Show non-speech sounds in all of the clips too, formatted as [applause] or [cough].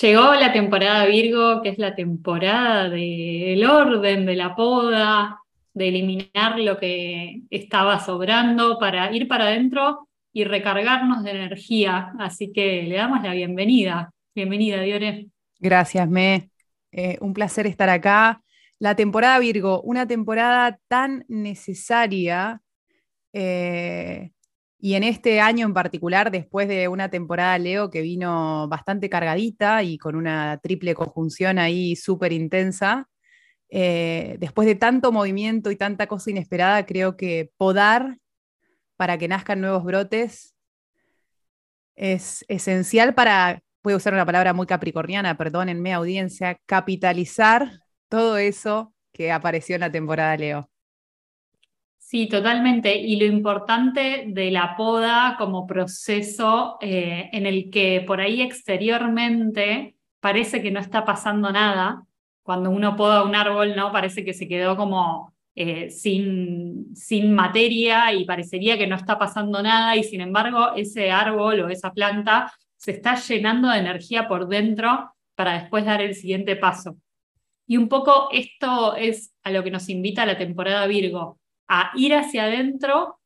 Llegó la temporada Virgo, que es la temporada del orden, de la poda, de eliminar lo que estaba sobrando para ir para adentro y recargarnos de energía. Así que le damos la bienvenida. Bienvenida, Diore. Gracias, Me. Eh, un placer estar acá. La temporada Virgo, una temporada tan necesaria eh, y en este año en particular, después de una temporada Leo que vino bastante cargadita y con una triple conjunción ahí súper intensa, eh, después de tanto movimiento y tanta cosa inesperada, creo que podar para que nazcan nuevos brotes es esencial para, voy a usar una palabra muy capricorniana, perdónenme audiencia, capitalizar todo eso que apareció en la temporada Leo. Sí, totalmente. Y lo importante de la poda como proceso eh, en el que por ahí exteriormente parece que no está pasando nada. Cuando uno poda un árbol, ¿no? Parece que se quedó como eh, sin, sin materia y parecería que no está pasando nada y sin embargo ese árbol o esa planta se está llenando de energía por dentro para después dar el siguiente paso. Y un poco esto es a lo que nos invita la temporada Virgo, a ir hacia adentro,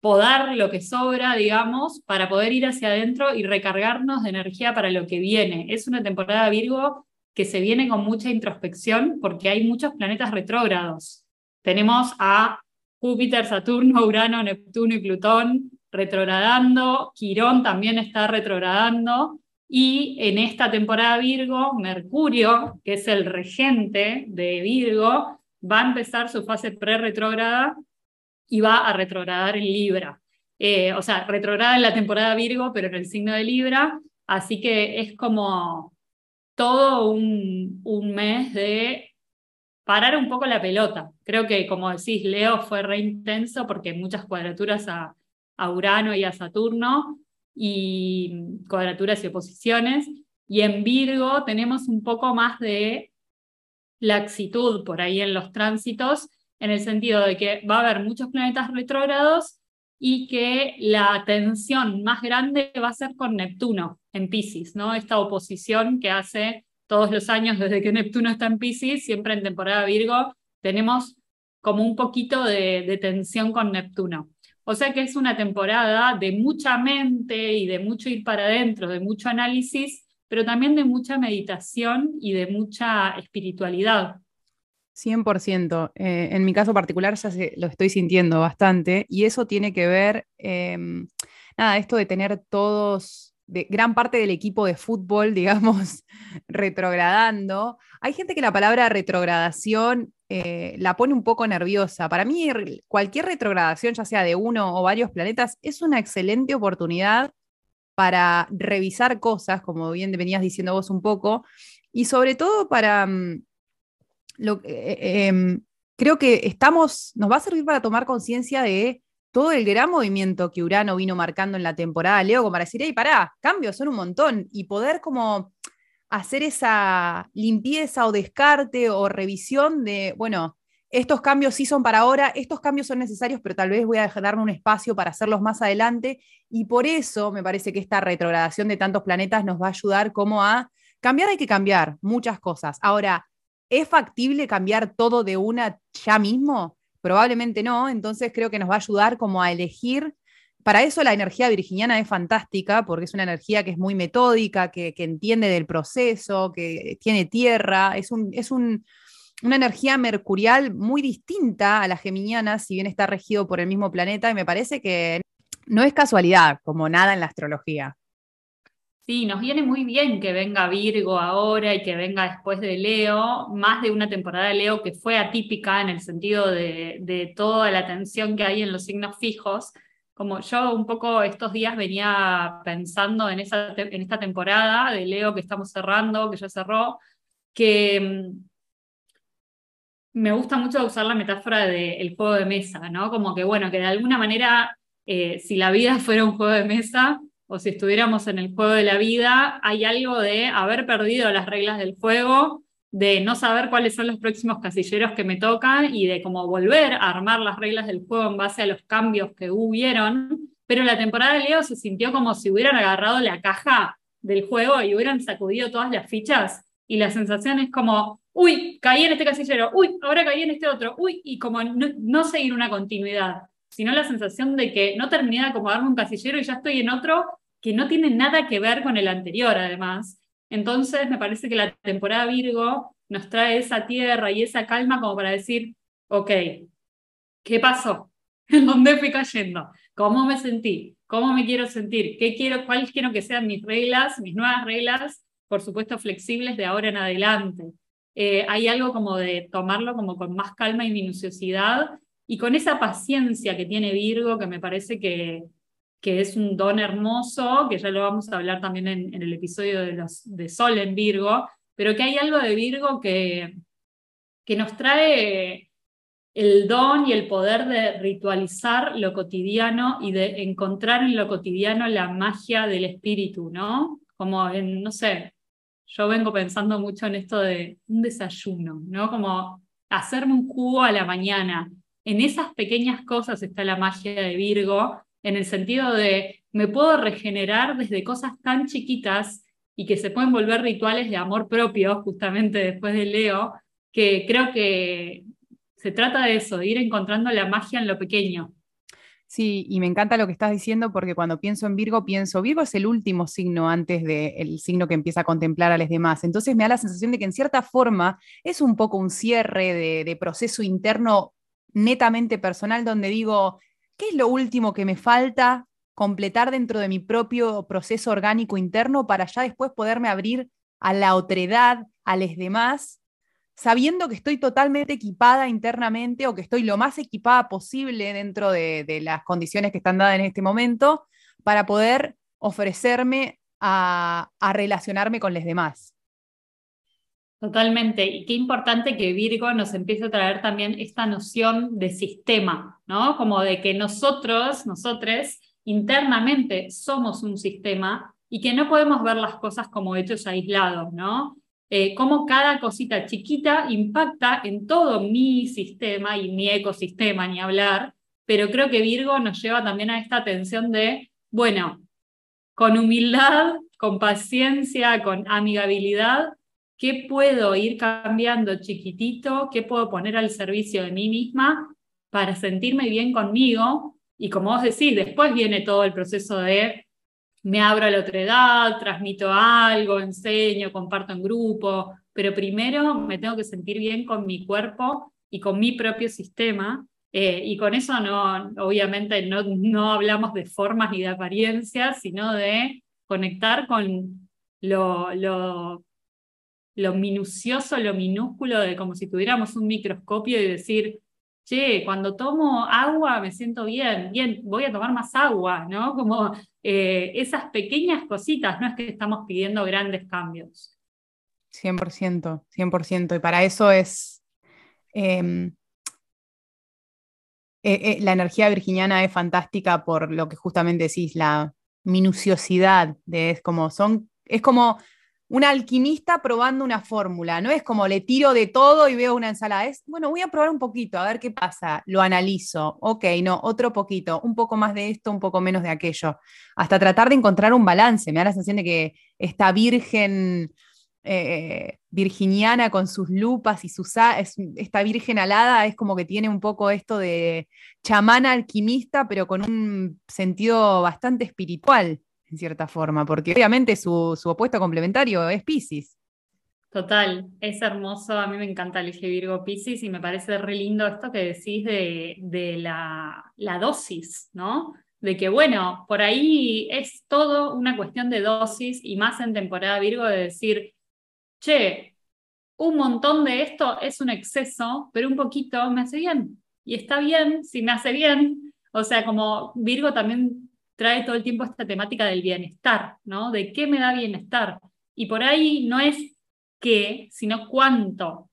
podar lo que sobra, digamos, para poder ir hacia adentro y recargarnos de energía para lo que viene. Es una temporada Virgo que se viene con mucha introspección porque hay muchos planetas retrógrados. Tenemos a Júpiter, Saturno, Urano, Neptuno y Plutón retrogradando, Quirón también está retrogradando, y en esta temporada Virgo, Mercurio, que es el regente de Virgo, va a empezar su fase pre-retrógrada y va a retrogradar en Libra. Eh, o sea, retrograda en la temporada Virgo, pero en el signo de Libra, así que es como todo un, un mes de parar un poco la pelota. Creo que, como decís, Leo fue re intenso porque muchas cuadraturas a, a Urano y a Saturno, y cuadraturas y oposiciones. Y en Virgo tenemos un poco más de laxitud por ahí en los tránsitos, en el sentido de que va a haber muchos planetas retrógrados y que la tensión más grande va a ser con Neptuno en Pisces, ¿no? Esta oposición que hace todos los años desde que Neptuno está en Pisces, siempre en temporada Virgo, tenemos como un poquito de, de tensión con Neptuno. O sea que es una temporada de mucha mente y de mucho ir para adentro, de mucho análisis, pero también de mucha meditación y de mucha espiritualidad. 100%. Eh, en mi caso particular ya lo estoy sintiendo bastante y eso tiene que ver, em, nada, esto de tener todos, de, gran parte del equipo de fútbol, [laughs] digamos, retrogradando. Hay gente que la palabra retrogradación eh, la pone un poco nerviosa. Para mí, cualquier retrogradación, ya sea de uno o varios planetas, es una excelente oportunidad para revisar cosas, como bien venías diciendo vos un poco, y sobre todo para... Mm, lo, eh, em, creo que estamos, nos va a servir para tomar conciencia de todo el gran movimiento que Urano vino marcando en la temporada, Leo, como para decir, hey, pará, cambios son un montón, y poder como hacer esa limpieza o descarte o revisión de, bueno, estos cambios sí son para ahora, estos cambios son necesarios, pero tal vez voy a darme un espacio para hacerlos más adelante. Y por eso me parece que esta retrogradación de tantos planetas nos va a ayudar como a cambiar, hay que cambiar muchas cosas. Ahora, ¿es factible cambiar todo de una ya mismo? Probablemente no, entonces creo que nos va a ayudar como a elegir para eso la energía virginiana es fantástica, porque es una energía que es muy metódica, que, entiende del proceso, que tiene tierra, es, una energía mercurial muy distinta a la geminiana, si bien está regido por el mismo planeta, y me parece que no es casualidad, como nada en la astrología. Sí, nos viene muy bien que venga Virgo ahora y que venga después de Leo, más de una temporada de Leo que fue atípica en el sentido de, toda la tensión que hay en los signos fijos como yo un poco estos días venía pensando en, en esta temporada de Leo que estamos cerrando, que ya cerró, que mm, me gusta mucho usar la metáfora del juego de mesa, ¿no? Como que, bueno, que de alguna manera, eh, si la vida [laughs] fuera un juego de mesa, o si estuviéramos en el juego de la vida, hay algo de haber perdido las reglas del juego de no saber cuáles son los próximos casilleros que me tocan y de cómo volver a armar las reglas del juego en base a los cambios que hubieron. Pero la temporada de Leo se sintió como si hubieran agarrado la caja del juego y hubieran sacudido todas las fichas y la sensación es como, uy, caí en este casillero, uy, ahora caí en este otro, uy, y como no, seguir una continuidad, sino la sensación de que no terminé de acomodarme un casillero y ya estoy en otro que no tiene nada que ver con el anterior, además. Entonces, me parece que la temporada Virgo nos trae esa tierra y esa calma como para decir, ok, ¿qué pasó? [laughs] ¿En dónde fui cayendo? ¿Cómo me sentí? ¿Cómo me quiero sentir? ¿Qué quiero, ¿Cuáles quiero que sean mis reglas, mis nuevas reglas? Por supuesto, flexibles de ahora en adelante. Eh, hay algo como de tomarlo como con más calma y minuciosidad y con esa paciencia que tiene Virgo, que me parece que, que es un don hermoso, que ya lo vamos a hablar también en, el episodio de, de Sol en Virgo, pero que hay algo de Virgo que, que nos trae el don y el poder de ritualizar lo cotidiano y de encontrar en lo cotidiano la magia del espíritu, ¿no? Como en, no sé, yo vengo pensando mucho en esto de un desayuno, ¿no? Como hacerme un jugo a la mañana. En esas pequeñas cosas está la magia de Virgo, en el sentido de me puedo regenerar desde cosas tan chiquitas y que se pueden volver rituales de amor propio, justamente después de Leo, que creo que se trata de eso, de ir encontrando la magia en lo pequeño. Sí, y me encanta lo que estás diciendo porque cuando pienso en Virgo, pienso, Virgo es el último signo antes del signo que empieza a contemplar a los demás. Entonces me da la sensación de que en cierta forma es un poco un cierre de, de proceso interno netamente personal donde digo, ¿qué es lo último que me falta completar dentro de mi propio proceso orgánico interno para ya después poderme abrir a la otredad, a los demás sabiendo que estoy totalmente equipada internamente o que estoy lo más equipada posible dentro de, las condiciones que están dadas en este momento para poder ofrecerme a, relacionarme con los demás. Totalmente. Y qué importante que Virgo nos empiece a traer también esta noción de sistema, ¿no? Como de que nosotros, nosotros, internamente somos un sistema y que no podemos ver las cosas como hechos aislados, ¿no? Eh, cómo cada cosita chiquita impacta en todo mi sistema y mi ecosistema, ni hablar, pero creo que Virgo nos lleva también a esta atención de, bueno, con humildad, con paciencia, con amigabilidad, ¿qué puedo ir cambiando chiquitito? ¿Qué puedo poner al servicio de mí misma para sentirme bien conmigo? Y como vos decís, después viene todo el proceso de me abro a la otra edad, transmito algo, enseño, comparto en grupo, pero primero me tengo que sentir bien con mi cuerpo y con mi propio sistema. Eh, y con eso no, obviamente no, no hablamos de formas ni de apariencias, sino de conectar con lo, lo, lo minucioso, lo minúsculo, de como si tuviéramos un microscopio y decir, che, cuando tomo agua me siento bien, bien, voy a tomar más agua, ¿no? Como eh, esas pequeñas cositas, no es que estamos pidiendo grandes cambios. 100%, 100%. Y para eso es... Em, eh, eh, la energía virginiana es fantástica por lo que justamente decís, la minuciosidad de es como son, es como un alquimista probando una fórmula, no es como le tiro de todo y veo una ensalada, es, bueno, voy a probar un poquito, a ver qué pasa, lo analizo, ok, no, otro poquito, un poco más de esto, un poco menos de aquello, hasta tratar de encontrar un balance, me da la sensación de que esta virgen eh, virginiana con sus lupas y sus, esta virgen alada es como que tiene un poco esto de chamana alquimista, pero con un sentido bastante espiritual en cierta forma, porque obviamente su, opuesto complementario es Pisces. Total, es hermoso, a mí me encanta el eje Virgo Pisces y me parece re lindo esto que decís de, de la, la, dosis, ¿no? De que bueno, por ahí es todo una cuestión de dosis y más en temporada Virgo de decir, che, un montón de esto es un exceso, pero un poquito me hace bien. Y está bien si me hace bien. O sea, como Virgo también trae todo el tiempo esta temática del bienestar, ¿no? De qué me da bienestar. Y por ahí no es qué, sino cuánto,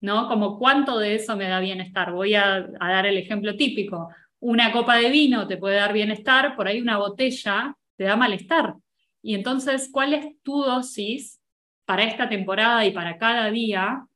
¿no? Como cuánto de eso me da bienestar. Voy a, dar el ejemplo típico. Una copa de vino te puede dar bienestar, por ahí una botella te da malestar. Y entonces, ¿cuál es tu dosis para esta temporada y para cada día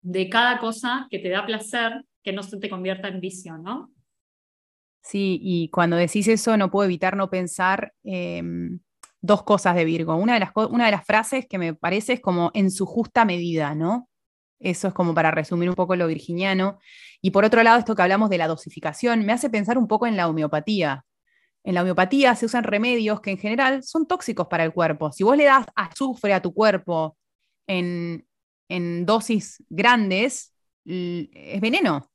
de cada cosa que te da placer que no se te convierta en vicio, ¿no? Sí, y cuando decís eso no puedo evitar no pensar em, dos cosas de Virgo. Una de, las, una de las frases que me parece es como en su justa medida, ¿no? Eso es como para resumir un poco lo virginiano. Y por otro lado, esto que hablamos de la dosificación, me hace pensar un poco en la homeopatía. En la homeopatía se usan remedios que en general son tóxicos para el cuerpo. Si vos le das azufre a tu cuerpo en, en dosis grandes, es veneno.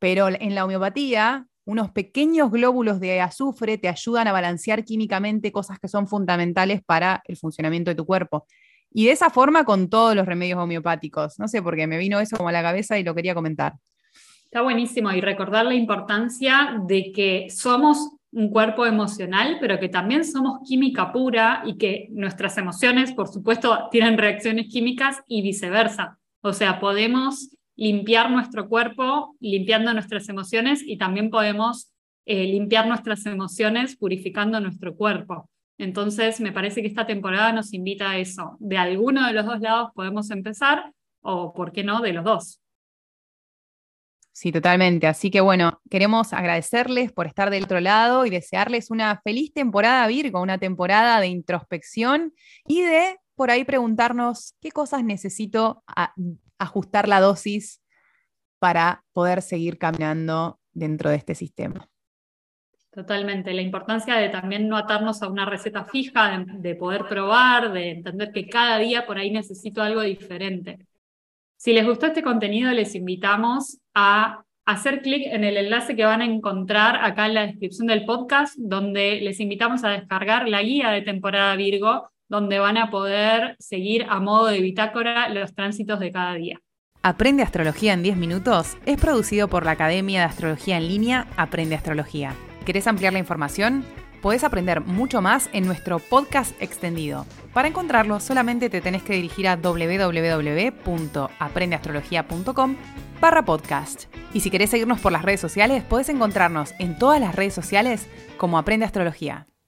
Pero en la homeopatía, unos pequeños glóbulos de azufre te ayudan a balancear químicamente cosas que son fundamentales para el funcionamiento de tu cuerpo. Y de esa forma con todos los remedios homeopáticos. No sé por qué me vino eso como a la cabeza y lo quería comentar. Está buenísimo y recordar la importancia de que somos un cuerpo emocional, pero que también somos química pura y que nuestras emociones, por supuesto, tienen reacciones químicas y viceversa. O sea, podemos limpiar nuestro cuerpo limpiando nuestras emociones y también podemos eh, limpiar nuestras emociones purificando nuestro cuerpo. Entonces, me parece que esta temporada nos invita a eso. De alguno de los dos lados podemos empezar o, ¿por qué no?, de los dos. Sí, totalmente. Así que bueno, queremos agradecerles por estar del otro lado y desearles una feliz temporada Virgo, una temporada de introspección y de por ahí preguntarnos qué cosas necesito ajustar la dosis para poder seguir caminando dentro de este sistema. Totalmente. La importancia de también no atarnos a una receta fija, de, poder probar, de entender que cada día por ahí necesito algo diferente. Si les gustó este contenido, les invitamos a hacer clic en el enlace que van a encontrar acá en la descripción del podcast, donde les invitamos a descargar la guía de temporada Virgo, donde van a poder seguir a modo de bitácora los tránsitos de cada día. Aprende Astrología en 10 minutos es producido por la Academia de Astrología en línea Aprende Astrología. ¿Querés ampliar la información? Podés aprender mucho más en nuestro podcast extendido. Para encontrarlo, solamente te tenés que dirigir a www.aprendeastrología.com barra podcast. Y si querés seguirnos por las redes sociales, podés encontrarnos en todas las redes sociales como Aprende Astrología.